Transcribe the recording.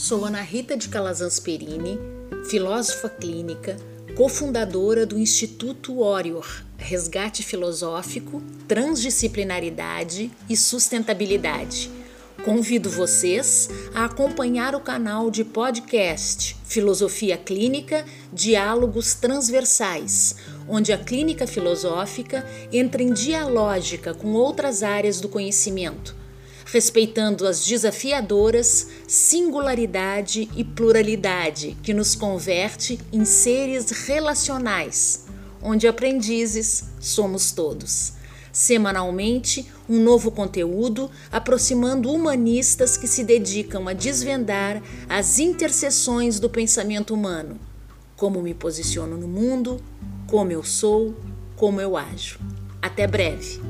Sou Ana Rita de Calazans Perini, filósofa clínica, cofundadora do Instituto Orior, Resgate Filosófico, Transdisciplinaridade e Sustentabilidade. Convido vocês a acompanhar o canal de podcast Filosofia Clínica Diálogos Transversais, onde a clínica filosófica entra em dialógica com outras áreas do conhecimento respeitando as desafiadoras singularidade e pluralidade que nos converte em seres relacionais, onde aprendizes somos todos. Semanalmente, um novo conteúdo aproximando humanistas que se dedicam a desvendar as interseções do pensamento humano, como me posiciono no mundo, como eu sou, como eu ajo. Até breve!